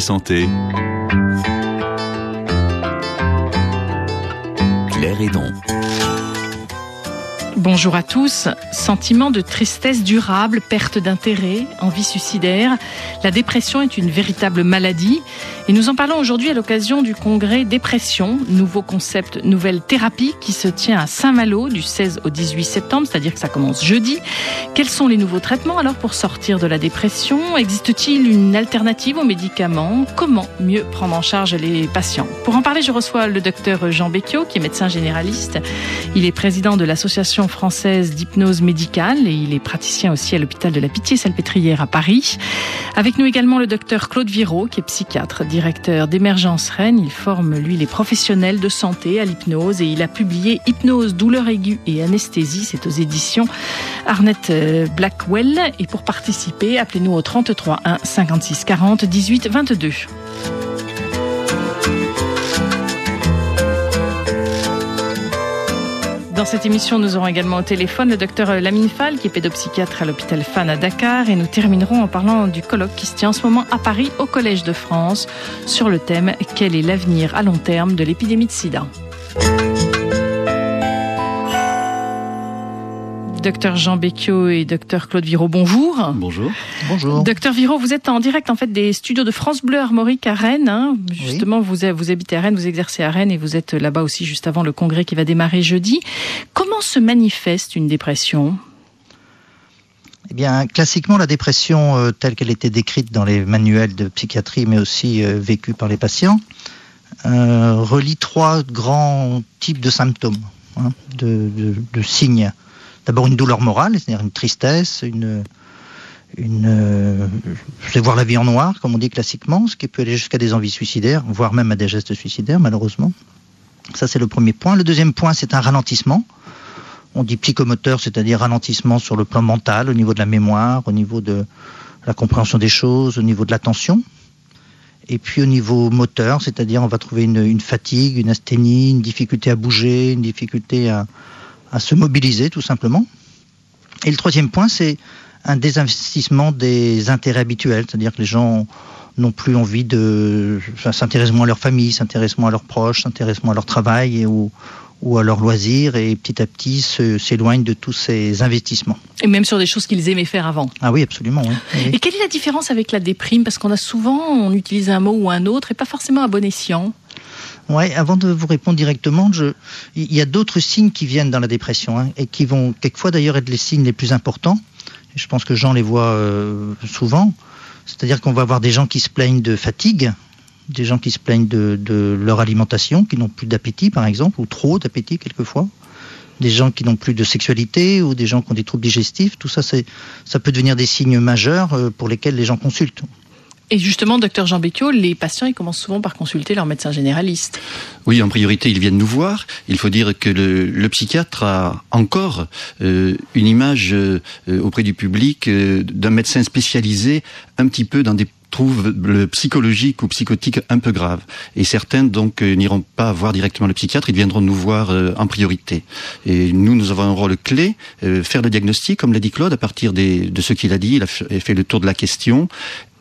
Santé, Claire Hédon. Bonjour à tous. Sentiment de tristesse durable, perte d'intérêt, envie suicidaire. La dépression est une véritable maladie. Et nous en parlons aujourd'hui à l'occasion du congrès Dépression, nouveau concept, nouvelle thérapie qui se tient à Saint-Malo du 16 au 18 septembre, c'est-à-dire que ça commence jeudi. Quels sont les nouveaux traitements alors pour sortir de la dépression? Existe-t-il une alternative aux médicaments? Comment mieux prendre en charge les patients? Pour en parler, je reçois le docteur Jean Becchio, qui est médecin généraliste. Il est président de l'association française d'hypnose médicale et il est praticien aussi à l'hôpital de la Pitié-Salpêtrière à Paris. Avec nous également le docteur Claude Viraud, qui est psychiatre directeur d'Émergence Rennes. Il forme, lui, les professionnels de santé à l'hypnose et il a publié Hypnose, douleur aiguë et anesthésie. C'est aux éditions Arnett euh, Blackwell. Et pour participer, appelez-nous au 33 1 56 40 18 22. Dans cette émission, nous aurons également au téléphone le docteur Lamine Fall, qui est pédopsychiatre à l'hôpital FAN à Dakar. Et nous terminerons en parlant du colloque qui se tient en ce moment à Paris, au Collège de France, sur le thème Quel est l'avenir à long terme de l'épidémie de sida? Docteur Jean Becchio et docteur Claude Viraud, bonjour. Bonjour. Bonjour. Docteur Viraud, vous êtes en direct en fait des studios de France Bleu Armorique à Rennes. Hein. Justement, vous, vous habitez à Rennes, vous exercez à Rennes et vous êtes là-bas aussi juste avant le congrès qui va démarrer jeudi. Comment se manifeste une dépression? Eh bien, classiquement, la dépression euh, telle qu'elle était décrite dans les manuels de psychiatrie, mais aussi euh, vécue par les patients, euh, relie trois grands types de symptômes, hein, de, de, de signes d'abord une douleur morale, c'est-à-dire une tristesse, une, euh, je vais voir la vie en noir, comme on dit classiquement, ce qui peut aller jusqu'à des envies suicidaires, voire même à des gestes suicidaires, malheureusement. Ça, c'est le premier point. Le deuxième point, c'est un ralentissement. On dit psychomoteur, c'est-à-dire ralentissement sur le plan mental, au niveau de la mémoire, au niveau de la compréhension des choses, au niveau de l'attention. Et puis au niveau moteur, c'est-à-dire on va trouver une, fatigue, une asthénie, une difficulté à bouger, une difficulté à, à se mobiliser tout simplement. Et le troisième point, c'est un désinvestissement des intérêts habituels, c'est-à-dire que les gens n'ont plus envie de enfin, s'intéresser moins à leur famille, s'intéressent moins à leurs proches, s'intéressent moins à leur travail et ou, ou à leurs loisirs et petit à petit s'éloignent de tous ces investissements. Et même sur des choses qu'ils aimaient faire avant. Ah oui, absolument. Oui. Oui. Et quelle est la différence avec la déprime? Parce qu'on a souvent, on utilise un mot ou un autre et pas forcément à bon escient. Ouais, avant de vous répondre directement, je... il y a d'autres signes qui viennent dans la dépression hein, et qui vont quelquefois d'ailleurs être les signes les plus importants. Je pense que Jean les voit euh, souvent. C'est-à-dire qu'on va avoir des gens qui se plaignent de fatigue, des gens qui se plaignent de, de leur alimentation, qui n'ont plus d'appétit par exemple, ou trop d'appétit quelquefois. Des gens qui n'ont plus de sexualité ou des gens qui ont des troubles digestifs, tout ça, ça peut devenir des signes majeurs euh, pour lesquels les gens consultent. Et justement, docteur Jean Becchio, les patients, ils commencent souvent par consulter leur médecin généraliste. Oui, en priorité, ils viennent nous voir. Il faut dire que le, psychiatre a encore euh, une image euh, auprès du public euh, d'un médecin spécialisé un petit peu dans des troubles psychologiques ou psychotiques un peu graves. Et certains donc n'iront pas voir directement le psychiatre, ils viendront nous voir en priorité. Et nous, nous avons un rôle clé, faire le diagnostic, comme l'a dit Claude, à partir de ce qu'il a dit, il a fait le tour de la question,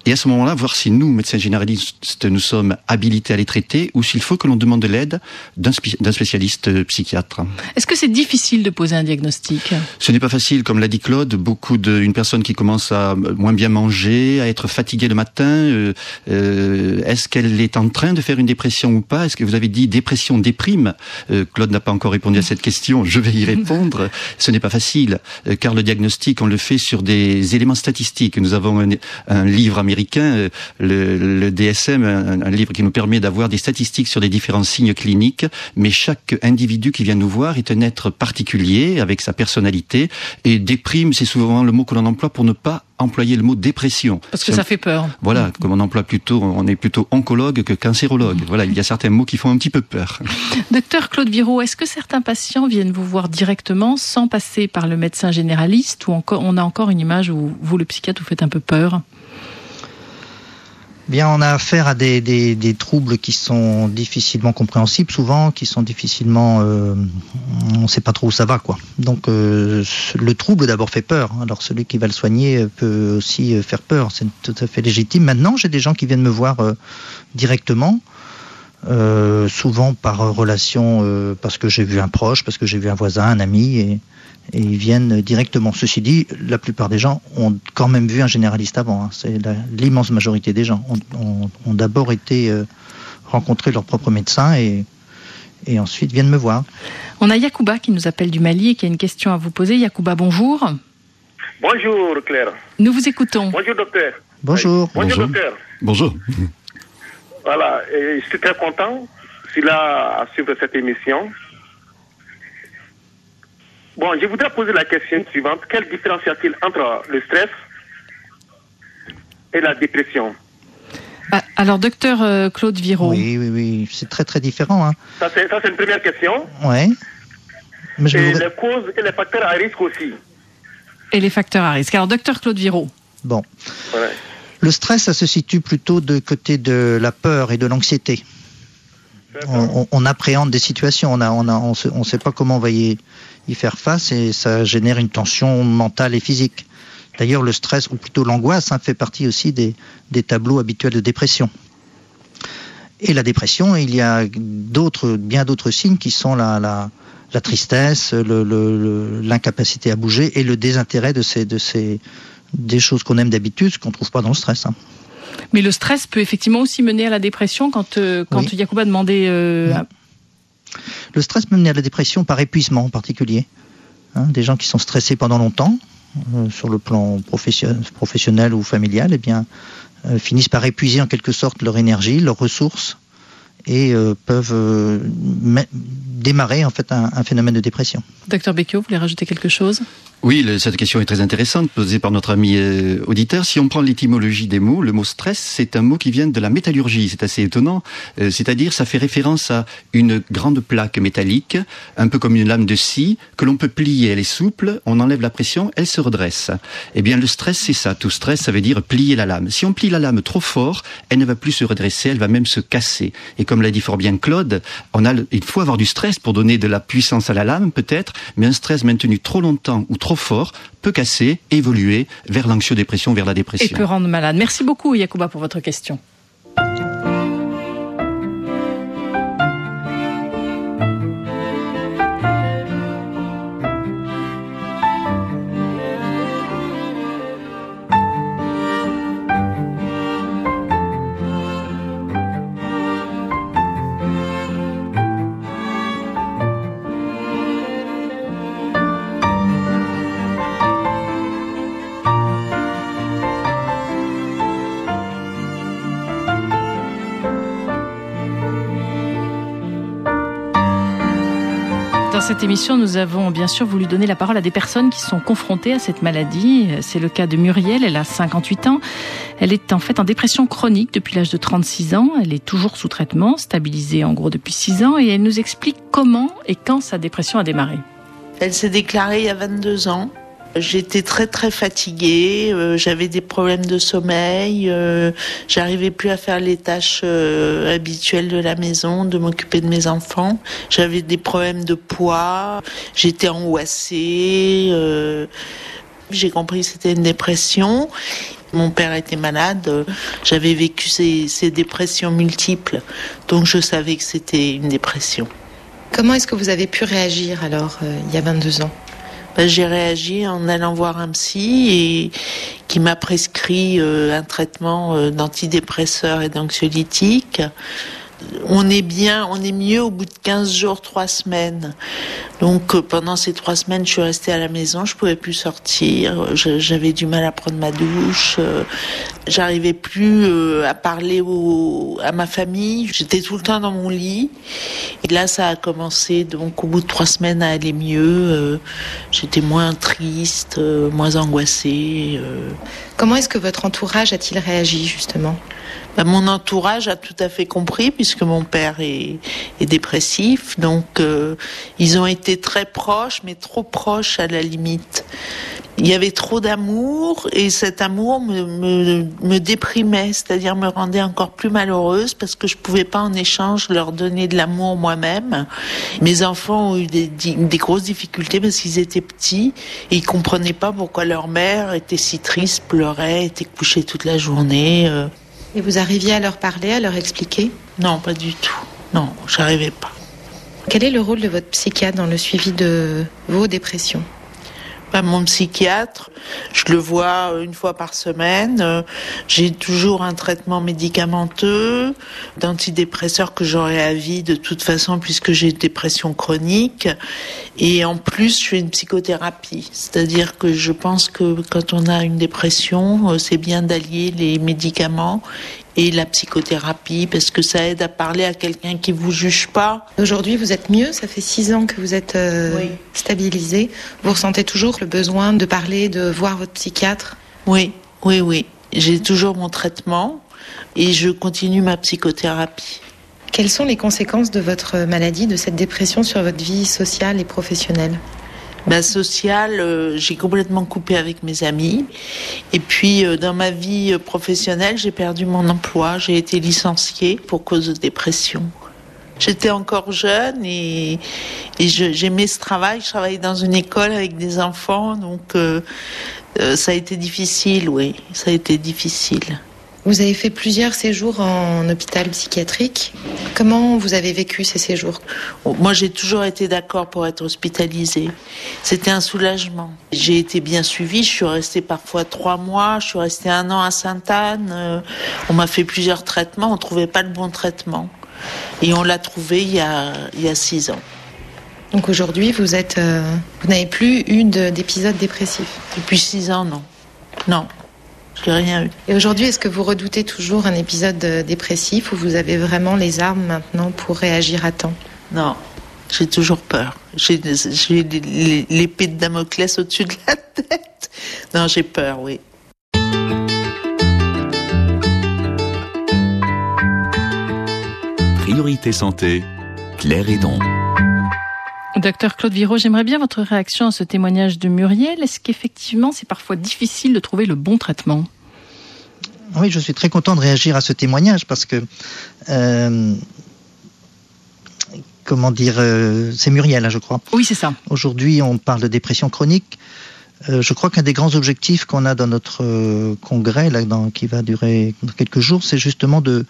et à ce moment-là, voir si nous, médecins généralistes, nous sommes habilités à les traiter ou s'il faut que l'on demande de l'aide d'un spécialiste psychiatre. Est-ce que c'est difficile de poser un diagnostic? Ce n'est pas facile, comme l'a dit Claude. Beaucoup de, une personne qui commence à moins bien manger, à être fatiguée le matin, euh, euh, est-ce qu'elle est en train de faire une dépression ou pas? Est-ce que vous avez dit dépression, déprime? Euh, Claude n'a pas encore répondu à cette question. Je vais y répondre. Ce n'est pas facile, euh, car le diagnostic, on le fait sur des éléments statistiques. Nous avons un, un livre américain américain, le, le DSM, un, un, livre qui nous permet d'avoir des statistiques sur les différents signes cliniques, mais chaque individu qui vient nous voir est un être particulier, avec sa personnalité, et déprime, c'est souvent le mot que l'on emploie pour ne pas employer le mot dépression. Parce que ça fait peur. Voilà, comme on emploie plutôt, on est plutôt oncologue que cancérologue. Voilà, il y a certains mots qui font un petit peu peur. Docteur Claude Viraud, est-ce que certains patients viennent vous voir directement sans passer par le médecin généraliste ou encore on a encore une image où vous, le psychiatre, vous faites un peu peur? Bien, on a affaire à des, des, troubles qui sont difficilement compréhensibles, souvent, qui sont difficilement, euh, on ne sait pas trop où ça va, quoi. Donc, euh, le trouble d'abord fait peur. Alors, celui qui va le soigner peut aussi faire peur. C'est tout à fait légitime. Maintenant, j'ai des gens qui viennent me voir euh, directement. Euh, souvent par relation, euh, parce que j'ai vu un proche, parce que j'ai vu un voisin, un ami, et, et ils viennent directement. Ceci dit, la plupart des gens ont quand même vu un généraliste avant. Hein. C'est l'immense majorité des gens ont, ont, ont d'abord été euh, rencontrer leur propre médecin et, et ensuite viennent me voir. On a Yacouba qui nous appelle du Mali et qui a une question à vous poser. Yacouba, bonjour. Bonjour Claire. Nous vous écoutons. Bonjour docteur. Bonjour. Bonjour, docteur. Bonjour. Voilà, et je suis très content, je suis là à suivre cette émission. Bon, je voudrais poser la question suivante. Quelle différence y a-t-il entre le stress et la dépression? Ah, Alors, docteur euh, Claude Viro. Oui, oui, oui, c'est très très différent. Hein. Ça, c'est une première question. Oui. Mais je et les causes et les facteurs à risque aussi. Et les facteurs à risque. Alors, docteur Claude Viro. Bon. Ouais. Le stress, ça se situe plutôt de côté de la peur et de l'anxiété. On, appréhende des situations, on a, on a, on ne sait pas comment on va y, y, faire face et ça génère une tension mentale et physique. D'ailleurs, le stress, ou plutôt l'angoisse, hein, fait partie aussi des, des, tableaux habituels de dépression. Et la dépression, il y a d'autres, bien d'autres signes qui sont la, la, la tristesse, l'incapacité à bouger et le désintérêt de ces, de ces, des choses qu'on aime d'habitude, ce qu'on ne trouve pas dans le stress. Hein. Mais le stress peut effectivement aussi mener à la dépression quand, euh, quand oui. Yacouba demandait. Euh. Le stress peut mener à la dépression par épuisement en particulier. Hein, des gens qui sont stressés pendant longtemps, euh, sur le plan professionnel, professionnel ou familial, eh bien, finissent par épuiser en quelque sorte leur énergie, leurs ressources, et peuvent démarrer en fait un, un, phénomène de dépression. Docteur Becchio, vous voulez rajouter quelque chose? Oui, cette question est très intéressante, posée par notre ami euh, auditeur. Si on prend l'étymologie des mots, le mot stress, c'est un mot qui vient de la métallurgie. C'est assez étonnant. Euh, C'est-à-dire, ça fait référence à une grande plaque métallique, un peu comme une lame de scie, que l'on peut plier. Elle est souple, on enlève la pression, elle se redresse. Eh bien, le stress, c'est ça. Tout stress, ça veut dire plier la lame. Si on plie la lame trop fort, elle ne va plus se redresser, elle va même se casser. Et comme l'a dit fort bien Claude, on a, il faut avoir du stress pour donner de la puissance à la lame, peut-être, mais un stress maintenu trop longtemps ou trop fort peut casser, évoluer vers l'anxio-dépression, vers la dépression. Et peut rendre malade. Merci beaucoup, Yacouba, pour votre question. Cette émission, nous avons bien sûr voulu donner la parole à des personnes qui sont confrontées à cette maladie. C'est le cas de Muriel, elle a 58 ans. Elle est en fait en dépression chronique depuis l'âge de 36 ans. Elle est toujours sous traitement, stabilisée en gros depuis 6 ans, et elle nous explique comment et quand sa dépression a démarré. Elle s'est déclarée il y a 22 ans. J'étais très très fatiguée, euh, j'avais des problèmes de sommeil, euh, j'arrivais plus à faire les tâches euh, habituelles de la maison, de m'occuper de mes enfants. J'avais des problèmes de poids, j'étais angoissée. J'ai compris que c'était une dépression. Mon père était malade, j'avais vécu ces, ces dépressions multiples, donc je savais que c'était une dépression. Comment est-ce que vous avez pu réagir alors, il y a 22 ans? Ben, j'ai réagi en allant voir un psy qui m'a prescrit euh, un traitement euh, d'antidépresseurs et d'anxiolytiques. On est bien, on est mieux au bout de 15 jours, 3 semaines. Donc euh, pendant ces 3 semaines, je suis restée à la maison, je pouvais plus sortir, j'avais du mal à prendre ma douche, euh, j'arrivais plus euh, à parler à ma famille, j'étais tout le temps dans mon lit. Et là, ça a commencé donc au bout de 3 semaines à aller mieux, j'étais moins triste, moins angoissée. Comment est-ce que votre entourage a-t-il réagi justement? Ben, mon entourage a tout à fait compris puisque mon père est, est dépressif, donc euh, ils ont été très proches, mais trop proches à la limite. il y avait trop d'amour et cet amour me, me, me déprimait, c'est-à-dire me rendait encore plus malheureuse parce que je pouvais pas en échange leur donner de l'amour moi-même. Mes enfants ont eu des, des grosses difficultés parce qu'ils étaient petits et ils comprenaient pas pourquoi leur mère était si triste, pleurait, était couchée toute la journée. euh. Et vous arriviez à leur parler, à leur expliquer? Non, pas du tout. Non, j'arrivais pas. Quel est le rôle de votre psychiatre dans le suivi de vos dépressions? Bah, mon psychiatre, je le vois une fois par semaine. Euh, J'ai toujours un traitement médicamenteux, d'antidépresseurs que j'aurai à vie de toute façon puisque j'ai une dépression chronique. Et en plus, je fais une psychothérapie. C'est-à-dire que je pense que quand on a une dépression, euh, c'est bien d'allier les médicaments et la psychothérapie parce que ça aide à parler à quelqu'un qui vous juge pas. Aujourd'hui, vous êtes mieux, ça fait six ans que vous êtes euh, Oui. stabilisé. Vous ressentez toujours le besoin de parler, de voir votre psychiatre? Oui, oui, oui. J'ai toujours mon traitement et je continue ma psychothérapie. Quelles sont les conséquences de votre maladie, de cette dépression sur votre vie sociale et professionnelle? Ma sociale, euh, j'ai complètement coupé avec mes amis. Et puis, euh, dans ma vie euh, professionnelle, j'ai perdu mon emploi. J'ai été licenciée pour cause de dépression. J'étais encore jeune et, j'aimais ce travail. Je travaillais dans une école avec des enfants, donc ça a été difficile, oui, ça a été difficile. Vous avez fait plusieurs séjours en hôpital psychiatrique. Comment vous avez vécu ces séjours? Moi, j'ai toujours été d'accord pour être hospitalisée. C'était un soulagement. J'ai été bien suivie. Je suis restée parfois trois mois. Je suis restée un an à Sainte-Anne. Euh, on m'a fait plusieurs traitements. On trouvait pas le bon traitement. Et on l'a trouvé il y a, il y a six ans. Donc aujourd'hui, vous êtes, euh, vous n'avez plus eu de- d'épisode dépressif. Depuis six ans, non. Non. Rien eu. Et aujourd'hui, est-ce que vous redoutez toujours un épisode euh, dépressif ou vous avez vraiment les armes maintenant pour réagir à temps? Non. J'ai toujours peur. J'ai j'ai l'épée de Damoclès au-dessus de la tête. Non, j'ai peur, oui. Priorité santé, Claire Hédon. Docteur Claude Viro, j'aimerais bien votre réaction à ce témoignage de Muriel. Est-ce qu'effectivement c'est parfois difficile de trouver le bon traitement? Oui, je suis très content de réagir à ce témoignage parce que, euh, comment dire, euh, c'est Muriel, hein, je crois. Oui, c'est ça. Aujourd'hui, on parle de dépression chronique. Euh, je crois qu'un des grands objectifs qu'on a dans notre congrès, là, dans, qui va durer quelques jours, c'est justement de,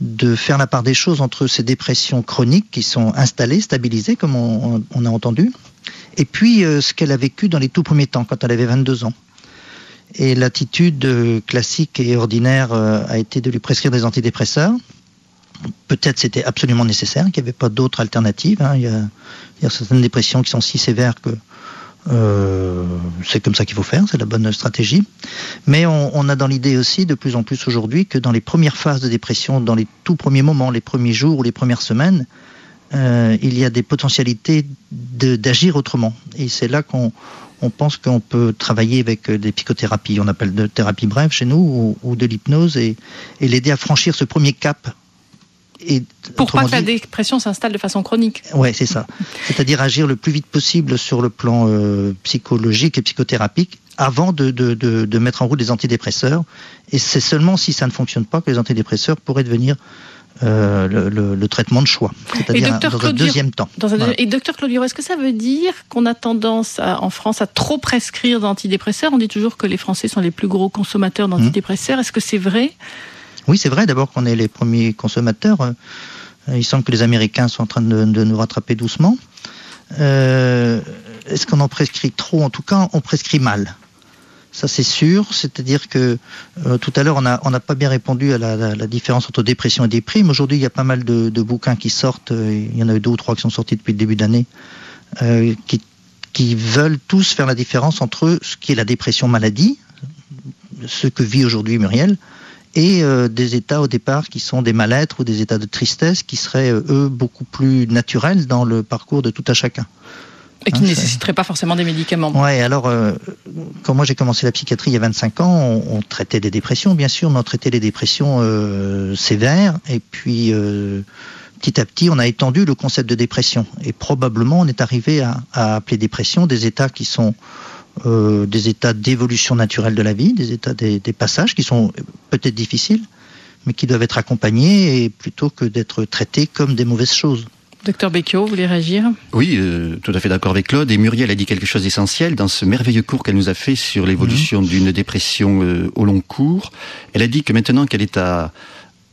de faire la part des choses entre ces dépressions chroniques qui sont installées, stabilisées, comme on, a entendu, et puis euh, ce qu'elle a vécu dans les tout premiers temps, quand elle avait 22 ans. Et l'attitude euh, classique et ordinaire euh, a été de lui prescrire des antidépresseurs. Peut-être c'était absolument nécessaire, qu'il n'y avait pas d'autre alternative. hein. Il y a certaines dépressions qui sont si sévères que euh, c'est comme ça qu'il faut faire, c'est la bonne stratégie. Mais on, on a dans l'idée aussi de plus en plus aujourd'hui que dans les premières phases de dépression, dans les tout premiers moments, les premiers jours ou les premières semaines, euh, il y a des potentialités d'agir autrement. Et c'est là qu'on on pense qu'on peut travailler avec des psychothérapies, on appelle de thérapie brève chez nous, ou, ou de l'hypnose, et, et l'aider à franchir ce premier cap. Et, Pour pas que la dépression s'installe de façon chronique. Ouais, c'est ça. C'est-à-dire agir le plus vite possible sur le plan euh, psychologique et psychothérapique avant de, de, de, de mettre en route des antidépresseurs. Et c'est seulement si ça ne fonctionne pas que les antidépresseurs pourraient devenir euh, le, le- le traitement de choix, c'est-à-dire dans un Claude deuxième temps. Dans un- Voilà. Et docteur Claude Viro, est-ce que ça veut dire qu'on a tendance à- en France à trop prescrire d'antidépresseurs? On dit toujours que les Français sont les plus gros consommateurs d'antidépresseurs. Est-ce que c'est vrai? Oui, c'est vrai d'abord qu'on est les premiers consommateurs. Euh, Il semble que les Américains sont en train de, de nous rattraper doucement. Euh, Est-ce qu'on en prescrit trop? En tout cas, on prescrit mal. Ça, c'est sûr. C'est-à-dire que euh, tout à l'heure, on n'a pas bien répondu à la, différence entre dépression et déprime. Aujourd'hui, il y a pas mal de, de bouquins qui sortent. Il y en a eu deux ou trois qui sont sortis depuis le début d'année, euh, qui, qui veulent tous faire la différence entre ce qui est la dépression maladie, ce que vit aujourd'hui Muriel, et euh, des états au départ qui sont des mal-être ou des états de tristesse qui seraient, euh, eux, beaucoup plus naturels dans le parcours de tout à chacun. Et qui ne c'est- nécessiterait pas forcément des médicaments. Ouais, alors, euh, quand moi j'ai commencé la psychiatrie il y a 25 ans, on, on traitait des dépressions, bien sûr, mais on traitait les dépressions euh, sévères, et puis euh, petit à petit, on a étendu le concept de dépression. Et probablement, on est arrivé à, à appeler dépression des états qui sont euh, des états d'évolution naturelle de la vie, des états des, des passages qui sont peut-être difficiles, mais qui doivent être accompagnés et plutôt que d'être traités comme des mauvaises choses. Docteur Becchio, vous voulez réagir? Oui, euh, tout à fait d'accord avec Claude. Et Muriel a dit quelque chose d'essentiel dans ce merveilleux cours qu'elle nous a fait sur l'évolution d'une dépression euh, au long cours. Elle a dit que maintenant qu'elle est à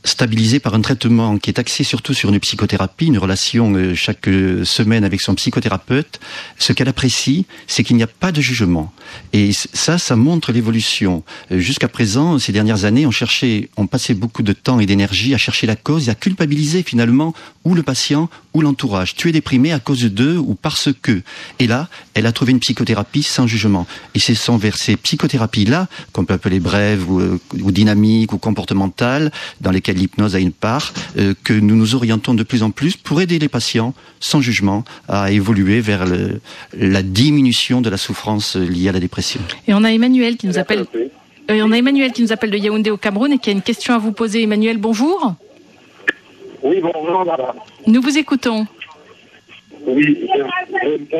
stabilisée par un traitement qui est axé surtout sur une psychothérapie, une relation euh, chaque euh, semaine avec son psychothérapeute, ce qu'elle apprécie, c'est qu'il n'y a pas de jugement. Et ça, ça montre l'évolution. Euh, Jusqu'à présent, ces dernières années, on cherchait, on passait beaucoup de temps et d'énergie à chercher la cause et à culpabiliser finalement ou le patient ou l'entourage. Tu es déprimé à cause d'eux ou parce que. Et là, elle a trouvé une psychothérapie sans jugement. Et ce sont vers ces psychothérapies-là, qu'on peut appeler brèves ou, euh, ou dynamiques ou comportementales, dans lesquelles l'hypnose a une part, euh, que nous nous orientons de plus en plus pour aider les patients sans jugement à évoluer vers le- la diminution de la souffrance euh, liée à la dépression. Et on a Emmanuel qui nous appelle. euh, on a Emmanuel qui nous appelle de Yaoundé au Cameroun et qui a une question à vous poser. Emmanuel, bonjour. Oui, bonjour, madame. Nous vous écoutons. Oui. je-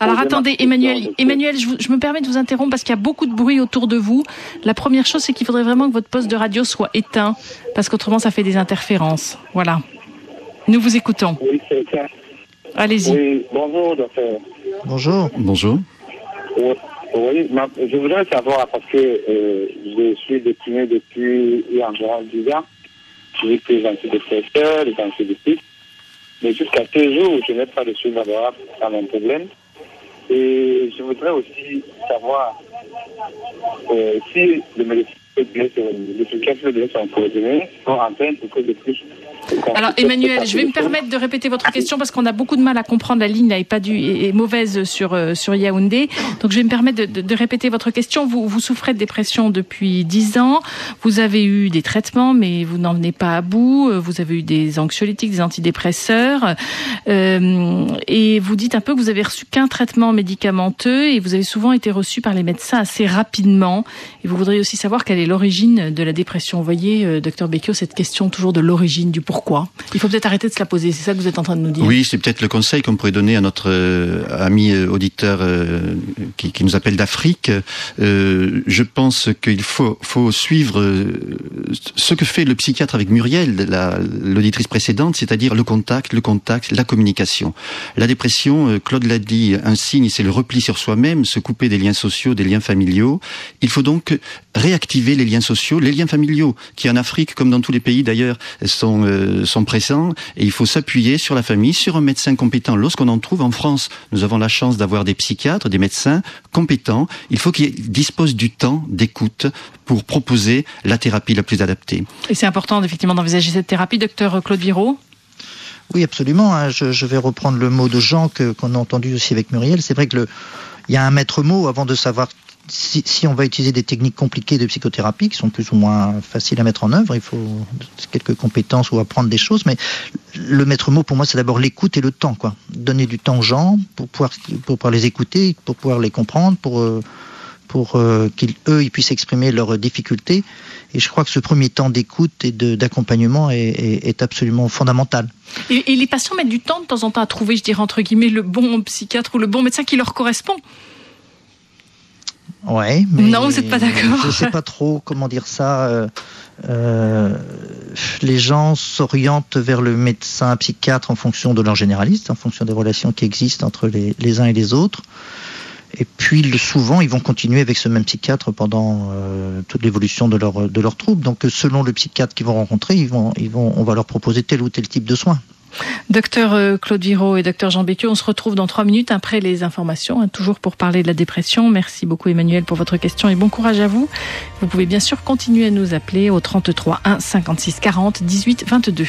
Alors attendez, Emmanuel, je- Emmanuel, je, vous- je me permets de vous interrompre parce qu'il y a beaucoup de bruit autour de vous. La première chose, c'est qu'il faudrait vraiment que votre poste de radio soit éteint parce qu'autrement, ça fait des interférences. Voilà. Nous vous écoutons. Oui, c'est ça. Allez-y. Oui, bonjour, docteur. Bonjour. Bonjour. Oui, oui, ma- je voudrais savoir parce que euh, je suis déprimé depuis il y a environ 10 ans. J'ai des antidépresseurs, des antibiotiques. Mais jusqu'à ce jour, je n'ai pas de suite favorable à mon problème. Et je voudrais aussi savoir euh, si le médecin peut bien se l'efficace peut bien s'en coordonner de plus. Alors Emmanuel, je vais me permettre de répéter votre question parce qu'on a beaucoup de mal à comprendre. La ligne n'est pas due est est mauvaise sur euh, sur Yaoundé. Donc je vais me permettre de, de- répéter votre question. Vous vous souffrez de dépression depuis 10 ans. Vous avez eu des traitements, mais vous n'en venez pas à bout. Vous avez eu des anxiolytiques, des antidépresseurs, Euh, et vous dites un peu que vous avez reçu qu'un traitement médicamenteux et vous avez souvent été reçu par les médecins assez rapidement. Et vous voudriez aussi savoir quelle est l'origine de la dépression. Vous voyez, euh, docteur Becchio, cette question toujours de l'origine, du pourquoi. Il faut peut-être arrêter de se la poser. C'est ça que vous êtes en train de nous dire. Oui, c'est peut-être le conseil qu'on pourrait donner à notre euh, ami euh, auditeur euh, qui, nous appelle d'Afrique. Je pense qu'il faut, suivre ce que fait le psychiatre avec Muriel, la- l'auditrice précédente, c'est-à-dire le contact, le contact, la communication. La dépression, Claude l'a dit, un signe, c'est le repli sur soi-même, se couper des liens sociaux, des liens familiaux. Il faut donc réactiver les liens sociaux, les liens familiaux, qui en Afrique, comme dans tous les pays d'ailleurs, sont, euh, sont présents. Et il faut s'appuyer sur la famille, sur un médecin compétent. Lorsqu'on en trouve en France, nous avons la chance d'avoir des psychiatres, des médecins compétents. Il faut qu'ils disposent du temps d'écoute pour proposer la thérapie la plus adaptée. Et c'est important effectivement d'envisager cette thérapie, docteur Claude Viraud. Oui, absolument. hein. Je, je vais reprendre le mot de Jean que qu'on a entendu aussi avec Muriel. C'est vrai que le, il y a un maître mot avant de savoir si, on va utiliser des techniques compliquées de psychothérapie qui sont plus ou moins faciles à mettre en œuvre. Il faut quelques compétences ou apprendre des choses, mais le maître mot pour moi c'est d'abord l'écoute et le temps. Donner du temps aux gens pour pouvoir les écouter, pour pouvoir les comprendre, pour euh, pour euh, qu'ils ils puissent exprimer leurs difficultés. Et je crois que ce premier temps d'écoute et d'accompagnement est, absolument fondamental. Et les patients mettent du temps de temps en temps à trouver, je dirais entre guillemets, le bon psychiatre ou le bon médecin qui leur correspond. Ouais, mais Non, vous êtes pas d'accord. Je sais pas trop comment dire ça. euh, euh, les gens s'orientent vers le médecin psychiatre en fonction de leur généraliste, en fonction des relations qui existent entre les, les uns et les autres. Et puis souvent, ils vont continuer avec ce même psychiatre pendant euh, toute l'évolution de leur de leur trouble. Donc, selon le psychiatre qu'ils vont rencontrer, ils vont ils vont on va leur proposer tel ou tel type de soins. Docteur euh, Claude Viraud et docteur Jean Becchio, on se retrouve dans trois minutes après les informations, hein, toujours pour parler de la dépression. Merci beaucoup Emmanuel pour votre question et bon courage à vous. Vous pouvez bien sûr continuer à nous appeler au 33 1 56 40 18 22.